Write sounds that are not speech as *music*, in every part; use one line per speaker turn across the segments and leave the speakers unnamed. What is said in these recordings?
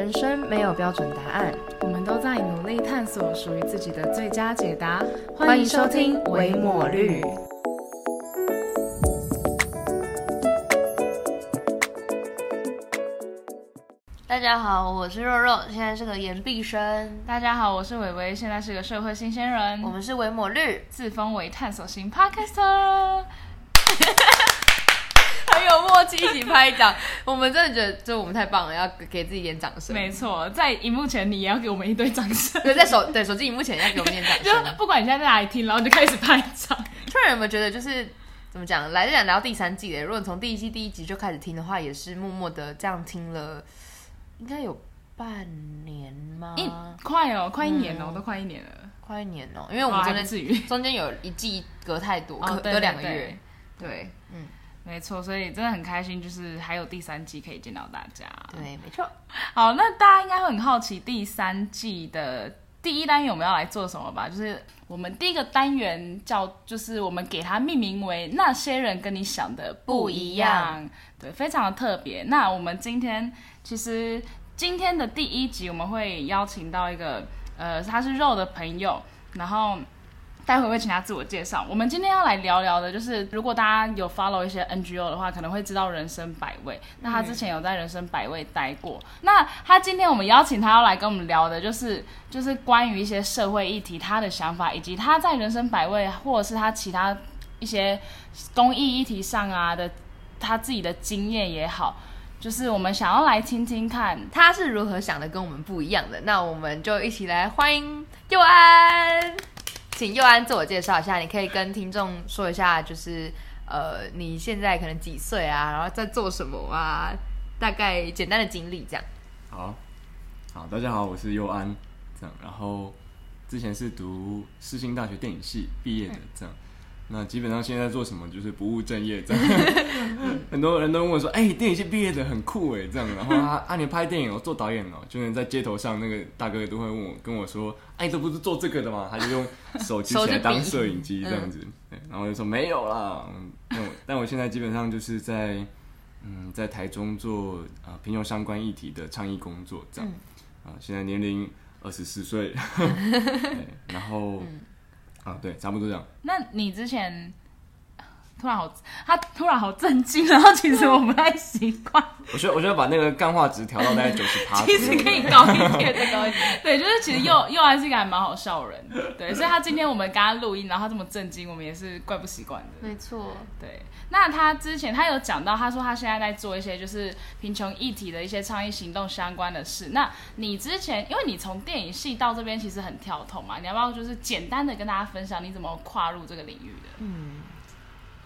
人生没有标准答案，
我们都在努力探索属于自己的最佳解答。
欢迎收听《维抹绿》。大家好，我是肉肉，现在是个研毕生。
大家好，我是伟伟，现在是个社会新鲜人。
我们是维抹绿，
自封为探索型 podcaster。
一起拍掌。我们真的觉得，就我们太棒了，要给自己点掌声。
没错，在荧幕前你也要给我们一堆掌声。
对，在手对手机荧幕前要给我们点掌声。
就不管你现在在哪里听，然后就开始拍掌。
突然有没有觉得，就是怎么讲，来讲聊到第三季的，如果从第一季第一集就开始听的话，也是默默的这样听了，应该有半年吗？
一快哦，快一年哦，都快一年了，
快一年哦。因为我们中间中间有一季隔太多，隔两个月。对，嗯。
没错，所以真的很开心，就是还有第三季可以见到大家。
对，没错。
好，那大家应该会很好奇第三季的第一单元我们要来做什么吧？就是我们第一个单元叫，就是我们给它命名为“那些人跟你想的不一样”，对，非常的特别。那我们今天其实今天的第一集我们会邀请到一个，呃，他是肉的朋友，然后。待会会请他自我介绍。我们今天要来聊聊的，就是如果大家有 follow 一些 NGO 的话，可能会知道人生百味。那他之前有在人生百味待过。那他今天我们邀请他要来跟我们聊的，就是就是关于一些社会议题，他的想法，以及他在人生百味或者是他其他一些公益议题上啊的他自己的经验也好，就是我们想要来听听看
他是如何想的，跟我们不一样的。那我们就一起来欢迎佑安。请佑安自我介绍一下，你可以跟听众说一下，就是呃，你现在可能几岁啊，然后在做什么啊，大概简单的经历这样。
好，好，大家好，我是佑安，这样，然后之前是读世新大学电影系毕业的，这样。那基本上现在做什么就是不务正业这样，*laughs* 很多人都问我说：“哎，电影系毕业的很酷哎，这样。”然后啊啊，你拍电影哦，做导演哦，就连在街头上那个大哥都会问我跟我说：“哎，这不是做这个的吗？”他就用手机起来当摄影机这样子，然后就说没有啦。嗯，但我现在基本上就是在嗯在台中做啊贫穷相关议题的倡议工作这样。啊，现在年龄二十四岁，*laughs* 然后。啊，对，差不多这样。
那你之前突然好，他突然好震惊，然后其实我不太习惯。
我觉得，我觉得把那个干话值调到大概九十趴，*laughs*
其实可以高一点，再高一点。对，就是其实又又还是一个还蛮好笑人。对，所以他今天我们刚刚录音，然后他这么震惊，我们也是怪不习惯的。
没错，
对。那他之前他有讲到，他说他现在在做一些就是贫穷议题的一些倡议行动相关的事。那你之前，因为你从电影系到这边其实很跳痛嘛，你要不要就是简单的跟大家分享你怎么跨入这个领域的？嗯，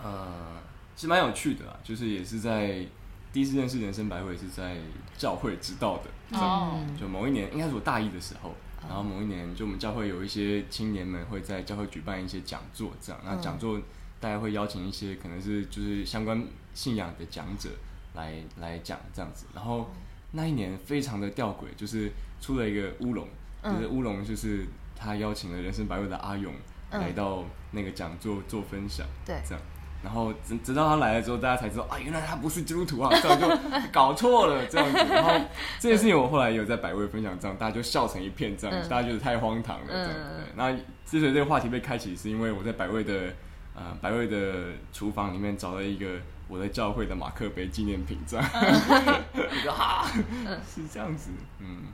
呃，其实蛮有趣的啦，就是也是在第一次认识人生百味是在教会知道的。哦，就某一年应该是我大一的时候，然后某一年就我们教会有一些青年们会在教会举办一些讲座，这样那讲座。大家会邀请一些可能是就是相关信仰的讲者来来讲这样子，然后那一年非常的吊诡，就是出了一个乌龙，就是乌龙就是他邀请了人生百味的阿勇来到那个讲座做分享，
对，
这样，然后直直到他来了之后，大家才知道啊，原来他不是基督徒啊，这样就 *laughs* 搞错了这样子，然后这件事情我后来有在百味分享这样，大家就笑成一片这样，大家觉得太荒唐了这样，那之所以这个话题被开启，是因为我在百味的。呃，百味的厨房里面找到一个我在教会的马克杯纪念品，这样，哈，*laughs* 是这样子，嗯，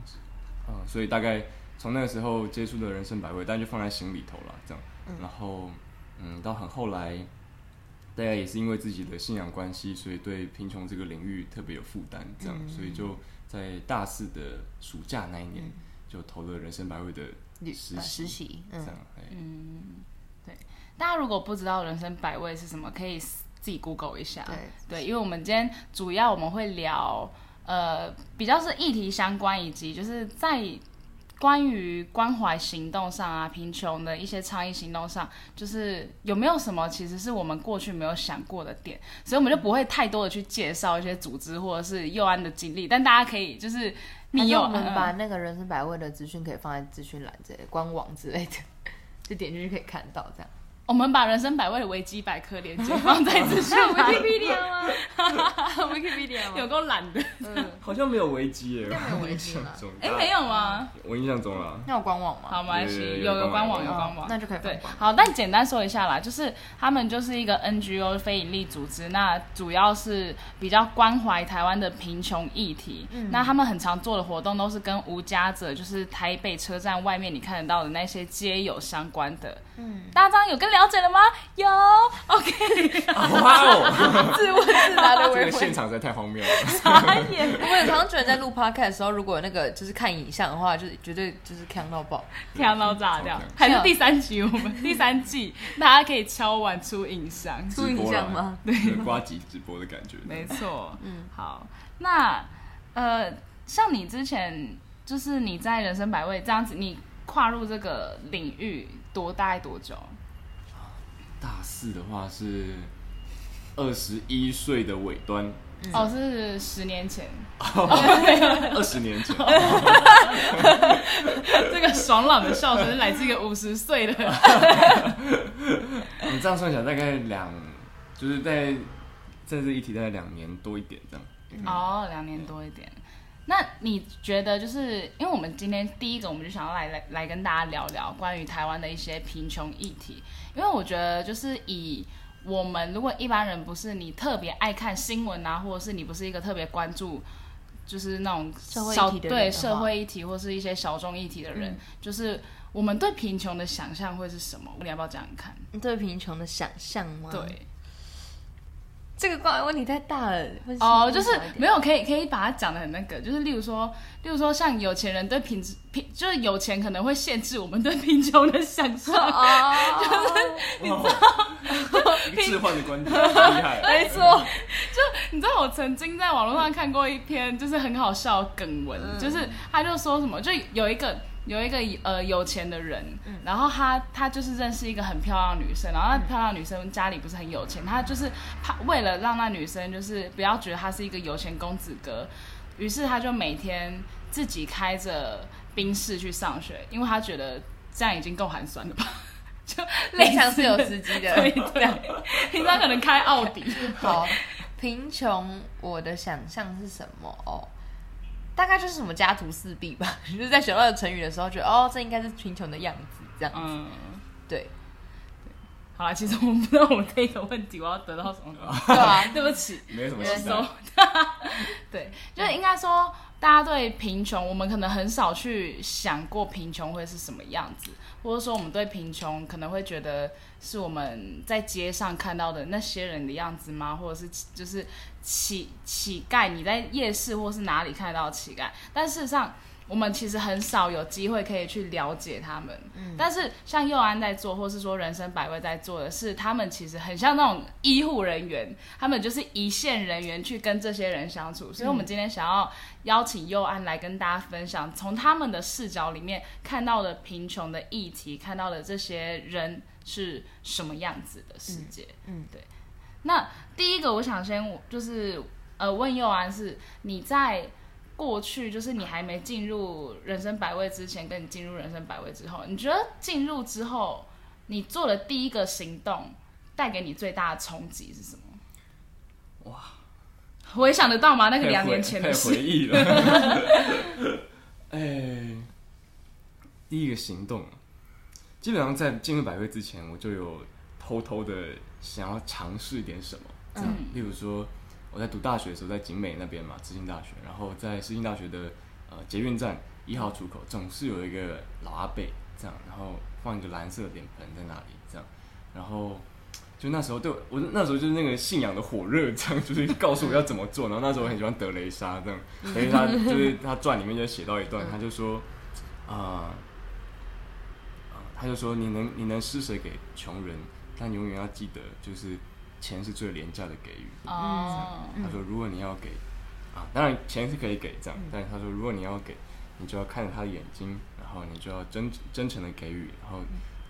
啊，所以大概从那个时候接触的人生百味，但就放在心里头了，这样，然后，嗯，到很后来，大家也是因为自己的信仰关系，所以对贫穷这个领域特别有负担，这样，所以就在大四的暑假那一年，就投了人生百味的实习，这样，嗯。
大家如果不知道人生百味是什么，可以自己 Google 一下。对对，因为我们今天主要我们会聊，呃，比较是议题相关，以及就是在关于关怀行动上啊，贫穷的一些倡议行动上，就是有没有什么其实是我们过去没有想过的点，所以我们就不会太多的去介绍一些组织或者是佑安的经历，但大家可以就是，
你我们把那个人生百味的资讯可以放在资讯栏这类官网之类的，*laughs* 就点进去可以看到这样。
我们把人生百味的维基百科连接放在资讯栏，*laughs*
Wikipedia 吗？*laughs* Wikipedia？
有够懒的。
嗯，
好像没有危机耶，
应该没有
我印
危机吧
象中，*laughs*
哎，没有吗？
我印象中啦，
那有官网吗？
好，没关系，
有有有
有有官网有官网，
那就可以
对。好，但简单说一下啦，就是他们就是一个 NGO 非营利组织，那主要是比较关怀台湾的贫穷议题。嗯那他们很常做的活动都是跟无家者，就是台北车站外面你看得到的那些街友相关的。嗯，大家有更了解了吗？有，OK，*laughs*
哇哦，*laughs*
自问自答的 *laughs*
这。个现场实在太荒谬了。
傻眼。
我有常常觉得在录 podcast 的时候，如果那个就是看影像的话，就是绝对就是看到爆。
看到炸掉
超，
还是第三集我们第三季，大家可以敲完出影像。
出影像吗？
对，瓜机直播的感觉。
没错，嗯，好，那呃，像你之前就是你在人生百味这样子，你跨入这个领域多大概多久？
大四的话是二十一岁的尾端，
哦，是十年前，*laughs*
二十年前，*laughs*
这个爽朗的笑声是来自一个五十岁的，*laughs*
你这样算起来大概两，就是在在这一题大概两年多一点这样。
哦，两年多一点。那你觉得，就是因为我们今天第一个，我们就想要来来来跟大家聊聊关于台湾的一些贫穷议题，因为我觉得就是以我们如果一般人不是你特别爱看新闻啊，或者是你不是一个特别关注。就是那种
社会议
小
题的人的话
对社会议题或是一些小众议题的人，就是我们对贫穷的想象会是什么？你要不要讲讲看？
你对贫穷的想象吗？，
对，
这个关问题太大了。
哦，就是没有可以可以把它讲的很那个，就是例如说，例如说像有钱人对品质贫，就是有钱可能会限制我们对贫穷的想象。
哦，
一个置换的观 *laughs* 点，厉害。
没错，就
你知道我曾经在网络上看过一篇就是很好笑的梗文，就是他就说什么，就有一个。有一个呃有钱的人，然后他他就是认识一个很漂亮的女生，然后那漂亮女生家里不是很有钱，他就是怕为了让那女生就是不要觉得他是一个有钱公子哥，于是他就每天自己开着宾士去上学，因为他觉得这样已经够寒酸了吧，*laughs* 就类
平常
似
是有司机的。
对对，平常可能开奥迪，
好，贫穷，我的想象是什么？哦，大概就是什么家徒四壁吧。*laughs* 就是在学到的成语的时候，觉得哦，这应该是贫穷的样子，这样。
嗯。
对，
好了，其实我不知道我这个问题我要得到什么，*laughs*
对啊，
对不起，
没什么期
原来
待。*laughs*
对，就是应该说，大家对贫穷，我们可能很少去想过贫穷会是什么样子，或者说我们对贫穷可能会觉得是我们在街上看到的那些人的样子吗？或者是就是乞乞丐，你在夜市或是哪里看到乞丐？但事实上。我们其实很少有机会可以去了解他们，但是像佑安在做，或是说人生百味在做的是，他们其实很像那种医护人员，他们就是一线人员去跟这些人相处。所以，我们今天想要邀请佑安来跟大家分享，从他们的视角里面看到的贫穷的议题，看到的这些人是什么样子的世界。
嗯嗯
对。那第一个，我想先就是呃问佑安是你在。过去就是你还没进入人生百味之前，跟你进入人生百味之后，你觉得进入之后，你做的第一个行动带给你最大的冲击是什么？哇，回想得到吗？那个两年前的
事回
事。
忆了。*laughs* 哎，第一个行动，基本上在进入百味之前，我就有偷偷的想要尝试点什么。这样，
嗯
例如说我在读大学的时候，在景美那边嘛，知信大学，然后在世新大学的呃捷运站一号出口，总是有一个老阿伯这样，然后放一个蓝色的脸盆在那里，这样，然后就那时候对我那时候就是那个信仰的火热，这样就是告诉我要怎么做。然后那时候我很喜欢德雷莎，这样，德雷莎就是他传里面就写到一段，他就说啊。啊他就说：“你能你能施舍给穷人，但永远要记得，就是钱是最廉价的给予。
哦，
他说：“如果你要给啊，当然钱是可以给这样，但是他说如果你要给，你就要看着他的眼睛，然后你就要真真诚的给予，然后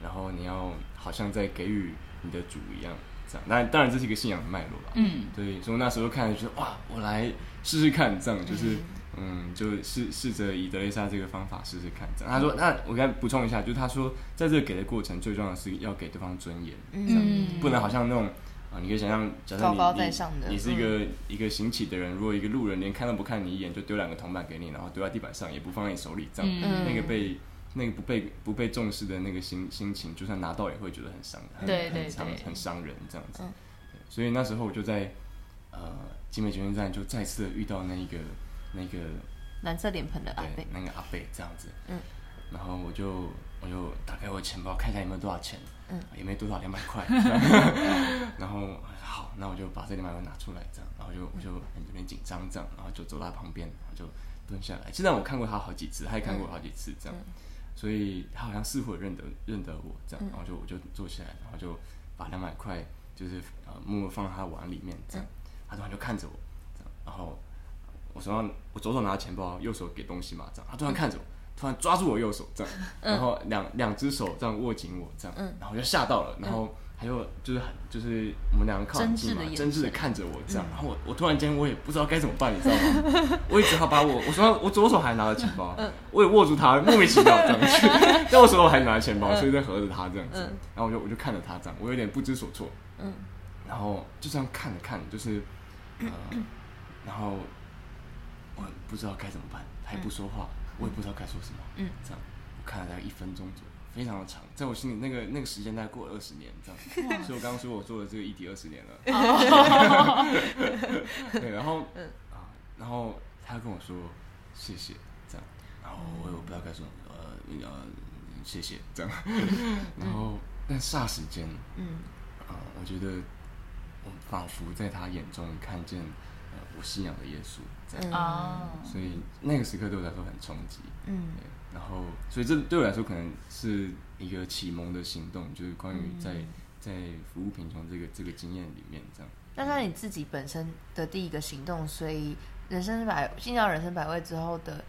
然后你要好像在给予你的主一样，这样。当然当然这是一个信仰的脉络啦。
嗯，
对，所以我那时候看就觉得哇，我来试试看，这样就是嗯，就试试着以德雷莎这个方法试试看。这样，他说，那我该补充一下，就是他说，在这个给的过程，最重要的是要给对方尊严，这样
嗯
不能好像那种啊，你可以想象，假设
高高
你
在上的
你你是一个、一个行乞的人，如果一个路人连看都不看你一眼，就丢两个铜板给你，然后丢在地板上，也不放在你手里，这样、
嗯。
那个被那个不被不被重视的那个心心情，就算拿到也会觉得很伤，很
对对
很伤
对。
很伤人这样子。
嗯。
所以那时候我就在呃集美捷运站就再次遇到那一个那个
蓝色脸盆的阿贝，
那个阿贝这样子，
嗯。
然后我就我就打开我的钱包看一下有没有多少钱，
嗯。
也没多少两百块，*laughs* 然后好，那我就把这两百块拿出来，这样，然后就我就很有点紧张这样，然后就走到他旁边，然后就蹲下来。其实我看过他好几次，他也看过我好几次这样，所以他好像似乎有认得认得我这样，然后就我就坐下来，然后就把两百块就是呃默默放在他碗里面这样，他突然就看着我，这样，然后我手上我左手拿钱包，右手给东西嘛，这样，他突然看着我。突然抓住我右手，这样，然后两两只手这样握紧我，这样，然后我就吓到了，然后他就就是很就是我们两个靠很近嘛
真挚的，
看着我这样，然后我我突然间我也不知道该怎么办，你知道吗？我也只好把我我说我左手还拿着钱包，我也握住他，莫名其妙这样去，*laughs* 但我手头还拿着钱包，所以在合着他这样子，然后我就我就看着他这样，我有点不知所措，
嗯。
然后就这样看着看，就是呃，然后我不知道该怎么办，他也不说话，我也不知道该说什么，
嗯，
这样我看了大概一分钟左右，非常的长，在我心里那个那个时间大概过了二十年这样，所以我刚刚说我做了这个议题二十年了，*laughs* 对，然后
嗯。
啊，然后他跟我说谢谢，这样，然后我也不知道该说什么，呃呃，谢谢这样，然后但霎时间，
嗯。
啊、我觉得我仿佛在他眼中看见呃我信仰的耶稣，这样，
嗯。
哦，
所以那个时刻对我来说很冲击。
嗯，
然后所以这对我来说可能是一个启蒙的行动，就是关于在、在服务贫穷这个这个经验里面，这样。
那是你自己本身的第一个行动，所以人生百进到人生百味之后的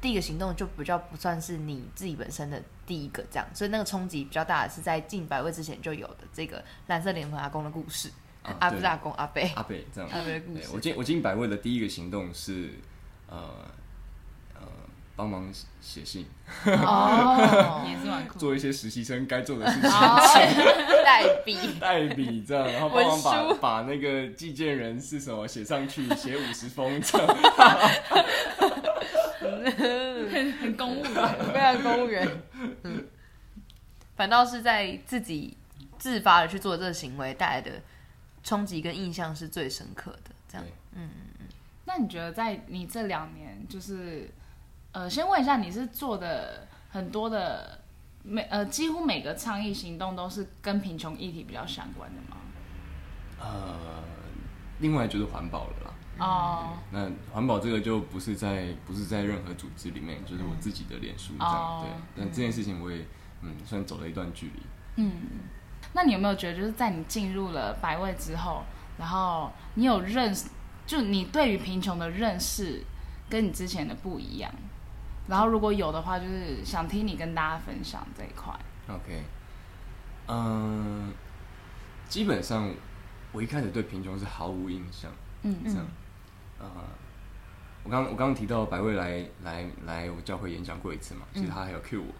第一个行动就比较不算是你自己本身的第一个这样，所以那个冲击比较大的是在进百味之前就有的这个蓝色脸盆阿公的故事，
啊
阿不是阿公阿贝
阿贝这样。
阿贝的故事，
我进我进百位的第一个行动是呃呃帮忙写信，
哦，*laughs*
也是蛮酷。
做一些实习生该做的事情。
代笔，*laughs*
代笔这样，然后帮忙把把那个寄件人是什么写上去，写五十封这样。
很 *laughs* 很公务员，
非常公务员，嗯，反倒是在自己自发的去做这个行为带来的冲击跟印象是最深刻的，这样
嗯，
那你觉得在你这两年，就是呃，先问一下，你是做的很多的每呃，几乎每个倡议行动都是跟贫穷议题比较相关的吗？
呃，另外就是环保了啦。
哦，
那环保这个就不是在不是在任何组织里面，就是我自己的脸书这样。
哦
对，但这件事情我也嗯算走了一段距离。
嗯，那你有没有觉得，就是在你进入了百位之后，然后你有认识，就你对于贫穷的认识跟你之前的不一样？然后如果有的话，就是想听你跟大家分享这一块。
OK，嗯、基本上我一开始对贫穷是毫无印象。
嗯
这样，呃，我刚我刚刚提到百位来来来我教会演讲过一次嘛，其实他还有 cue 我，
嗯，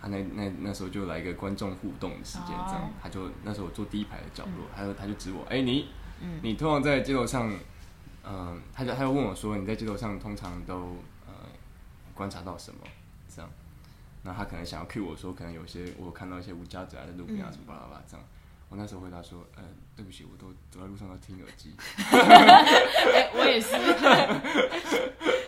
他那那那时候就来一个观众互动的时间，这样，
哦
他就那时候我坐第一排的角落，他就他就指我，哎、你，
嗯
你通常在街头上，嗯、他就他就问我说，你在街头上通常都呃观察到什么？这样，那他可能想要 cue 我说，可能有些我有看到一些无家者啊在路边啊什么巴拉巴拉这样。我那时候回答说，呃，对不起，我都走在路上都听耳机。*laughs*
哎、我也是。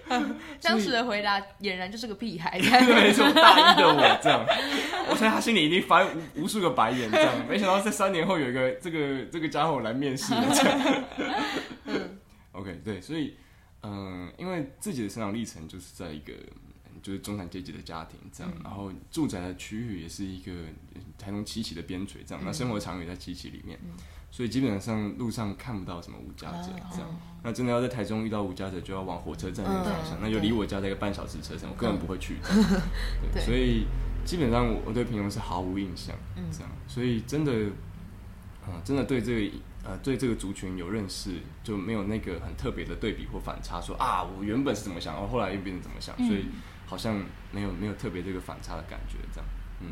*laughs*
当时的回答俨然就是个屁孩，*laughs*
没错，大一的我这样，*laughs* 我猜他心里一定翻无无数个白眼，这样，没想到在三年后有一个这个这个家伙来面试，这样。OK，对，所以嗯，因为自己的成长历程就是在一个就是中产阶级的家庭这样，然后住宅的区域也是一个台东七期的边陲这样，那生活场域在七期里面。所以基本上路上看不到什么无家者这样，那真的要在台中遇到无家者，就要往火车站那个方向，
嗯
那就离我家在一个半小时车程，我根本不会去。*laughs* 对，所以基本上我我对平庸是毫无印象，这样，所以真的，嗯，真的对这个呃对这个族群有认识，就没有那个很特别的对比或反差，说啊我原本是怎么想，然后后来又变成怎么想，所以好像没有没有特别这个反差的感觉，这样，嗯。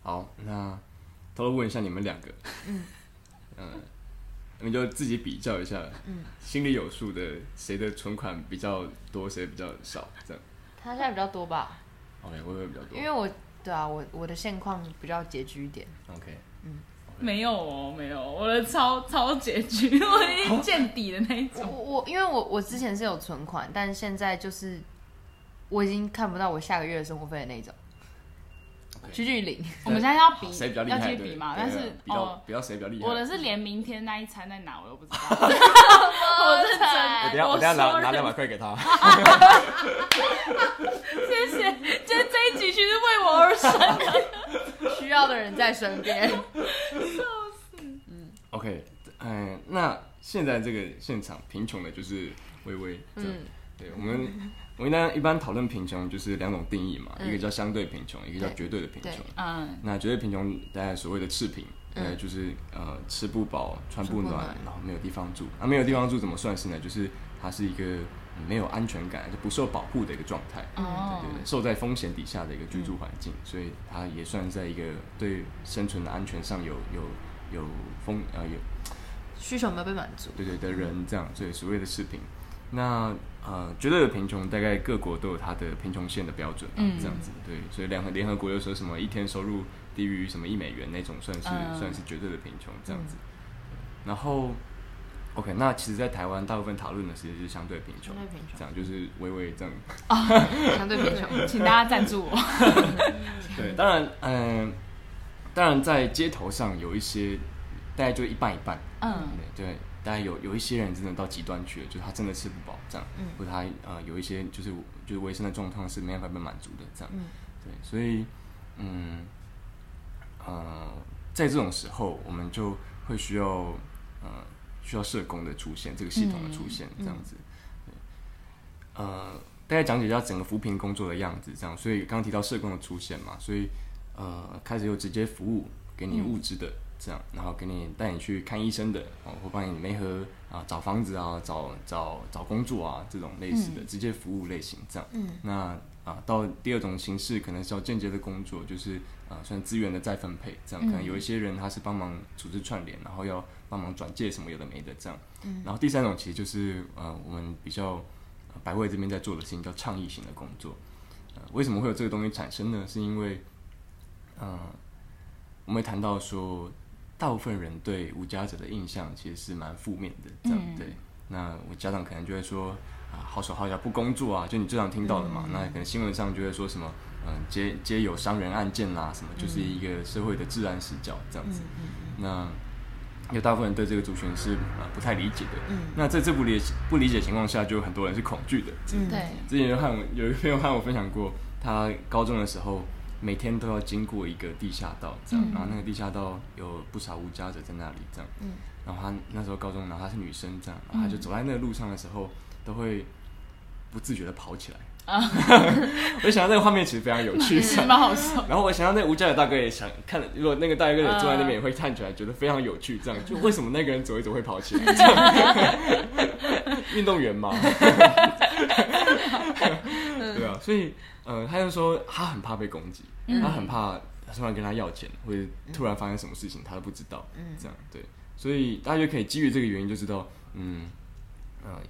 好，那偷偷问一下你们两个，嗯，*laughs* 嗯，你们就自己比较一下，嗯，心里有数的，谁的存款比较多，谁比较少，这样。
他现在比较多吧
？OK，我会比较多，
因为我对啊，我我的现况比较拮据一点。
OK，嗯
没有哦，没有，我的超超拮据，*laughs* 我已经见底的那一
我
种。
我因为我我之前是有存款，但现在就是我已经看不到我下个月的生活费的那种。徐俊林，
我们现在要比，
谁比较厉害？对
要去比嘛？
对
但是
比较
哦，
比较谁比较厉害？
我的是连明天那一餐在哪我都不知道。*laughs* 我认真，
我等一下我等一下拿拿两百块给他。
谢谢，就是这一集其实为我而生的。
需要的人在身边。*laughs*
嗯 OK，嗯，那现在这个现场贫穷的就是微微，
嗯
对我们，我们呢一般讨论贫穷就是两种定义嘛，
嗯
一个叫相对贫穷，一个叫
对
绝对的贫
对
穷。
嗯，
那绝对贫穷，大家所谓的赤贫，呃，
嗯
就是呃吃不饱、穿不暖然后没有地方住。那、没有地方住怎么算是呢？就是它是一个嗯没有安全感、就不受保护的一个状态。
哦
对对对，受在风险底下的一个居住环境，所以它也算在一个对生存的安全上有有有风呃有
需求没有被满足。
对对的人这样，所以所谓的赤贫。那呃，绝对的贫穷，大概各国都有它的贫穷线的标准、啊，
嗯
这样子。对，所以联合联合国又说什么一天收入低于什么一美元那种，算是、
嗯
算是绝对的贫穷这样子。然后，OK，那其实，在台湾大部分讨论的其实是相对贫穷，
相对贫穷
这样就是微微这样。
啊 *laughs* 相对贫穷。
请大家赞助我。*laughs*
对，当然，嗯、当然在街头上有一些，大概就一半一半。
嗯
对对，大概有有一些人真的到极端去了，就是他真的吃不饱这样，
嗯。
或者他呃有一些就是就是卫生的状况是没办法被满足的这样，
嗯。
对，所以嗯呃在这种时候，我们就会需要呃需要社工的出现，这个系统的出现这样子，对，呃大概讲解一下整个扶贫工作的样子这样，所以刚刚提到社工的出现嘛，所以呃开始有直接服务给你物质的。这样，然后给你带你去看医生的，哦，或帮你媒合啊，找房子啊，找找找工作啊，这种类似的、直接服务类型这样。
嗯
那啊，到第二种形式可能是要间接的工作，就是啊，算资源的再分配，这样可能有一些人他是帮忙组织串联，然后要帮忙转介什么有的没的这样。
嗯
然后第三种其实就是呃，我们比较、呃百惠这边在做的事情叫倡议型的工作。呃，为什么会有这个东西产生呢？是因为，嗯、我们会谈到说，大部分人对无家者的印象其实是蛮负面的，这样、
嗯
对。那我家长可能就会说啊，好手好脚不工作啊，就你最常听到的嘛。那可能新闻上就会说什么，嗯、皆皆有伤人案件啦，什么就是一个社会的治安死角这样子。那有大部分人对这个族群是啊、不太理解的。
嗯
那在这不理不理解情况下，就有很多人是恐惧的。
嗯
对，
之前有和我有一个朋友和我分享过，他高中的时候每天都要经过一个地下道，这样，
嗯
然后那个地下道有不少无家者在那里，这样，
嗯
然后他那时候高中，然后她是女生，这样，然后他就走在那个路上的时候，都会不自觉的跑起来。*laughs* 我想到那个画面其实非常有趣，*laughs*
蛮好笑。
然后我想到那个无家的大哥也想看，如果那个大哥也坐在那边，也会看起来觉得非常有趣。这样，*laughs* 就为什么那个人走一走会跑起来？这样运动员嘛，对啊，所以呃，他就说他很怕被攻击，他很怕突然跟他要钱，或者突然发生什么事情他都不知道。
嗯。
这样对，所以大家就可以基于这个原因就知道，嗯，呃。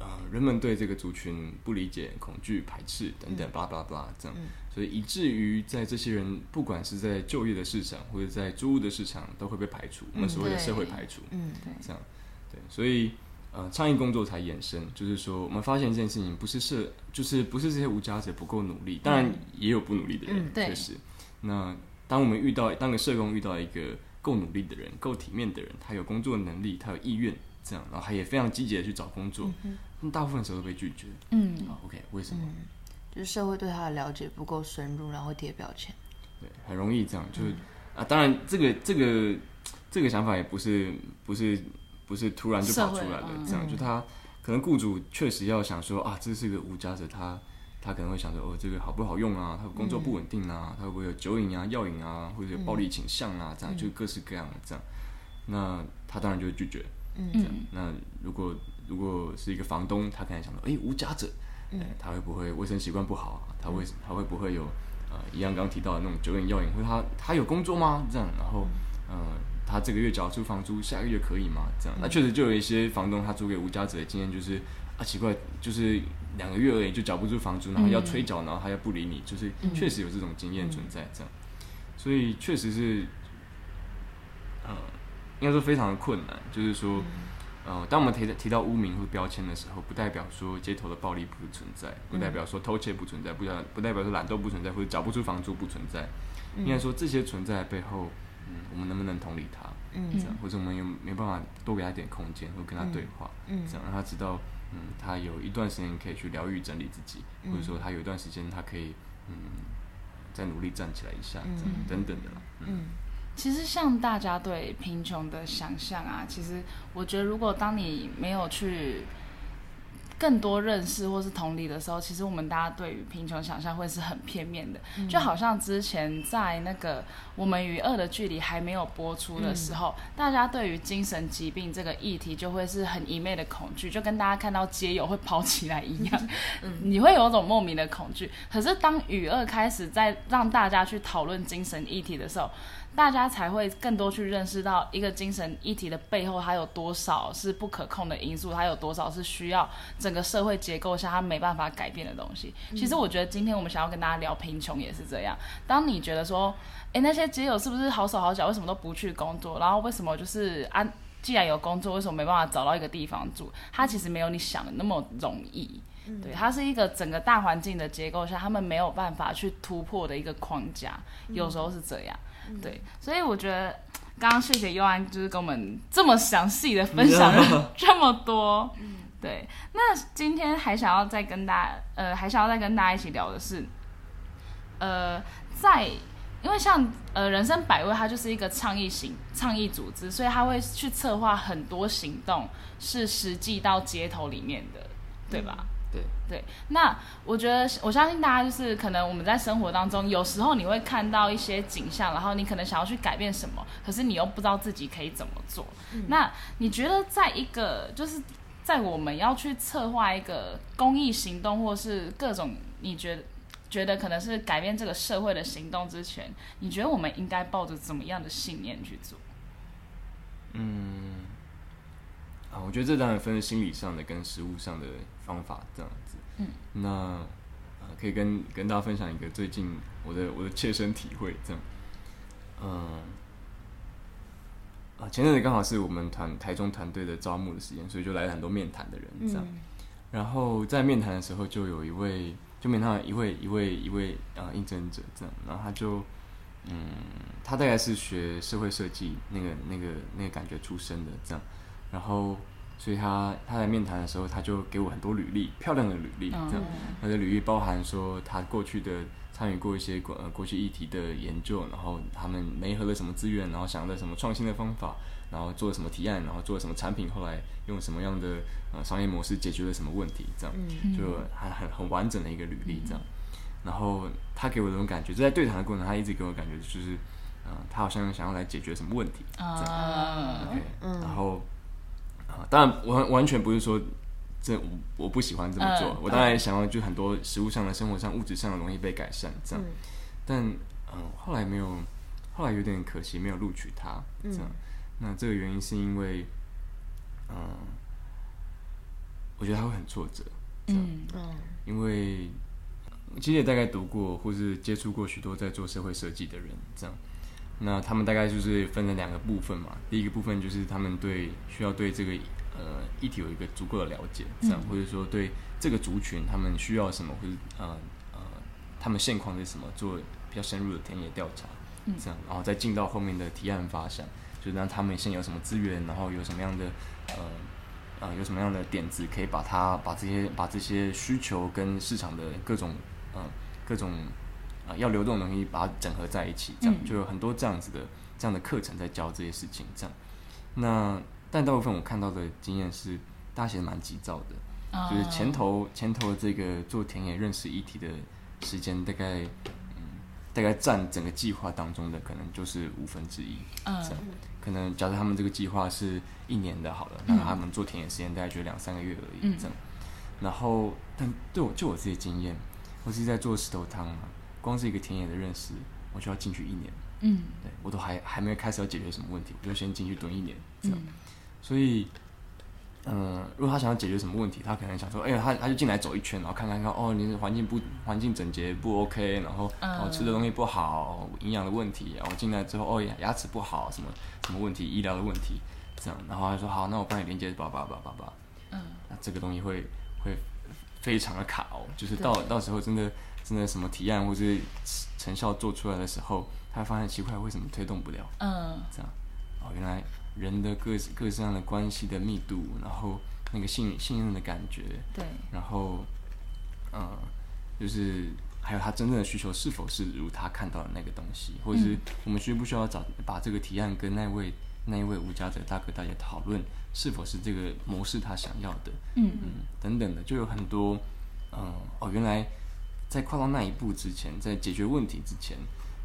呃，人们对这个族群不理解、恐惧、排斥等等，巴拉巴拉巴拉，这样，所以以至于在这些人，不管是在就业的市场或者在租屋的市场，都会被排除，我们所谓的社会排除，
嗯对。
这样，对，所以呃，倡议工作才衍生，就是说，我们发现一件事情，不是社，就是不是这些无家者不够努力，当然也有不努力的人，确实。那当我们遇到，当个社工遇到一个够努力的人、够体面的人，他有工作能力，他有意愿，这样，然后他也非常积极的去找工作，那大部分时候都被拒绝。
嗯，
啊，OK，为什么？
就是社会对他的了解不够深入，然后贴标签。
对，很容易这样，就是、啊，当然这个这个这个想法也不是不是不是突然就跑出来的
社会，嗯
这样、就他可能雇主确实要想说啊，这是一个无家者，他他可能会想说哦，这个好不好用啊？他工作不稳定啊？他会不会有酒瘾啊、药瘾啊，或者有暴力倾向啊？这样就各式各样的这样。那他当然就会拒绝。嗯，这样。那如果如果是一个房东，他可能想到，哎，无家者，嗯，他会不会卫生习惯不好？他会他会不会有呃，一样刚刚提到的那种酒瘾、药瘾？或者他他有工作吗？这样，然后呃，他这个月缴出房租，下个月可以吗？这样，那确实就有一些房东他租给无家者的经验就是。啊，奇怪，就是两个月而已就缴不出房租，然后要催缴，然后他又不理你，就是确实有这种经验存在，这样，所以确实是，呃，应该说非常的困难。就是说，呃，当我们提提到污名或标签的时候，不代表说街头的暴力不存在，不代表说偷窃不存在，不代不代表说懒惰不存在，或者缴不出房租不存在。应该说这些存在背后，嗯，我们能不能同理他？嗯，这样，或者我们有没有办法多给他一点空间，或跟他对话？嗯，这样让他知道。嗯，他有一段时间可以去疗愈、整理自己，或者说他有一段时间他可以嗯再努力站起来一下，等等的啦。
嗯，其实像大家对贫穷的想象啊，其实我觉得如果当你没有去。更多认识或是同理的时候，其实我们大家对于贫穷想象会是很片面的，就好像之前在那个《我们与恶的距离》还没有播出的时候，大家对于精神疾病这个议题就会是很一昧的恐惧，就跟大家看到街友会跑起来一样，*laughs* 你会有种莫名的恐惧。可是当与恶开始在让大家去讨论精神议题的时候，大家才会更多去认识到一个精神议题的背后，它有多少是不可控的因素，它有多少是需要整个社会结构下它没办法改变的东西。其实我觉得今天我们想要跟大家聊贫穷也是这样。当你觉得说，哎，那些街友是不是好手好脚，为什么都不去工作？然后为什么就是啊，既然有工作，为什么没办法找到一个地方住？它其实没有你想的那么容易。对，它是一个整个大环境的结构下，他们没有办法去突破的一个框架，有时候是这样。对，所以我觉得刚刚谢谢佑安，就是跟我们这么详细的分享了 *laughs* 这么多。对，那今天还想要再跟大家，呃，还想要再跟大家一起聊的是，呃，在因为像呃人生百味，它就是一个倡议型倡议组织，所以他会去策划很多行动，是实际到街头里面的，对吧？
对
对，那我觉得我相信大家就是可能我们在生活当中，有时候你会看到一些景象，然后你可能想要去改变什么，可是你又不知道自己可以怎么做。那你觉得在一个就是在我们要去策划一个公益行动，或是各种你觉得觉得可能是改变这个社会的行动之前，你觉得我们应该抱着怎么样的信念去做？
嗯，啊，我觉得这当然分心理上的跟实物上的。方法这样子，嗯，那啊，可以跟跟大家分享一个最近我的我的切身体会，这样，嗯，啊，前阵子刚好是我们团台中团队的招募的时间，所以就来了很多面谈的人，这样，然后在面谈的时候，就有一位就面谈一位一位一位啊应征者，这样，然后他就，嗯，他大概是学社会设计那个那个那个感觉出身的，这样，然后。所以他他在面谈的时候，他就给我很多履历，漂亮的履历，这样。他的履历包含说他过去的参与过一些国呃过去议题的研究，然后他们没合了什么资源，然后想了什么创新的方法，然后做了什么提案，然后做了什么产品，后来用什么样的呃商业模式解决了什么问题，这样就还很很完整的一个履历这样。然后他给我这种感觉，就在对谈的过程，他一直给我感觉就是，嗯，他好像想要来解决什么问题，这样。OK，然后。当然，完完全不是说这我不喜欢这么做。我当然想要就很多食物上的、生活上、物质上的容易被改善，这样。但嗯，后来没有，后来有点可惜，没有录取他。这样，那这个原因是因为，嗯，我觉得他会很挫折。嗯嗯，因为其实也大概读过或是接触过许多在做社会设计的人，这样。那他们大概就是分了两个部分嘛。第一个部分就是他们对需要对这个呃议题有一个足够的了解，这样或者说对这个族群他们需要什么，或者呃呃他们现况是什么，做比较深入的田野调查，这样，然后再进到后面的提案发想，就让他们现有什么资源，然后有什么样的呃呃有什么样的点子，可以把它把这些把这些需求跟市场的各种呃各种。啊，要流动的东西把它整合在一起，这样就有很多这样子的这样的课程在教这些事情。这样，那但大部分我看到的经验是，大家写的蛮急躁的，
哦
就是前头前头这个做田野认识议题的时间，大概嗯大概占整个计划当中的可能就是五分之一。
嗯
这样可能假设他们这个计划是一年的，好了，那他们做田野时间大概就两三个月而已，
嗯
这样。然后，但对我就我自己的经验，我自己在做石头汤嘛，光是一个田野的认识，我就要进去一年。
嗯。
对我都还还没开始要解决什么问题，我就先进去蹲一年，这样。
嗯。
所以，嗯、如果他想要解决什么问题，他可能想说，哎、呀，他他就进来走一圈，然后看看看，哦，你的环境不环境整洁不 OK，然后
嗯。
哦吃的东西不好，营养的问题，然后进来之后，哦牙牙齿不好，什么什么问题，医疗的问题，这样，然后他说好，那我帮你连接，叭叭叭叭叭，
嗯。
那这个东西会会非常的卡哦，就是到到时候真的真的什么提案或是成效做出来的时候，他发现奇怪，为什么推动不了？
嗯。
这样，哦，原来人的各各式各样的关系的密度，然后那个信信任的感觉，
对，
然后，嗯，就是还有他真正的需求是否是如他看到的那个东西，或者是我们需不需要找把这个提案跟那位那一位无家者大哥大姐讨论，是否是这个模式他想要的，
嗯。
嗯，等等的，就有很多，嗯，哦，原来在跨到那一步之前，在解决问题之前，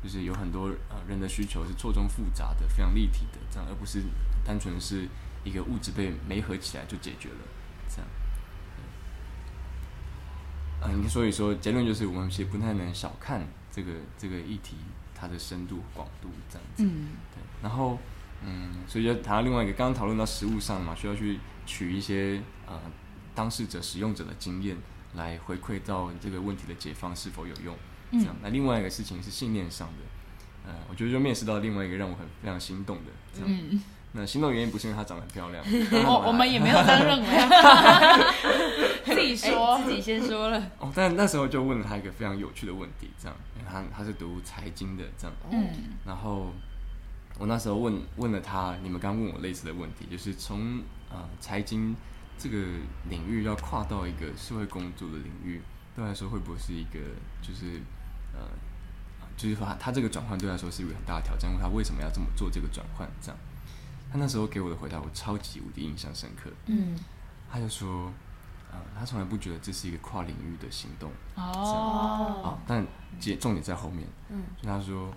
就是有很多呃人的需求是错综复杂的、非常立体的，这样，而不是单纯是一个物质被媒合起来就解决了，这样。嗯，所以说结论就是，我们其实不太能小看这个这个议题它的深度广度这样子。
嗯
对，然后嗯，所以就谈到另外一个，刚刚讨论到实物上嘛，需要去取一些呃当事者、使用者的经验来回馈到这个问题的解放是否有用。这样，那另外一个事情是信念上的，呃，我觉得就面试到另外一个让我很非常心动的。这样，
嗯，
那心动原因不是因为她长得很漂亮，*laughs*
我我们也没有这样认为啊，*laughs* 自己说。
哎，自己先说了，
哦，但那时候就问了她一个非常有趣的问题，这样，因为他他是读财经的，这样，
嗯。
然后我那时候问问了她，你们刚问我类似的问题，就是从呃财经这个领域要跨到一个社会工作的领域，对我来说会不会是一个就是呃，就是说他他这个转换对他来说是一个很大的挑战，问他为什么要这么做这个转换？这样，他那时候给我的回答我超级无敌印象深刻，
嗯
他就说，呃，他从来不觉得这是一个跨领域的行动。
哦，
啊，但节重点在后面。
嗯，
就他说，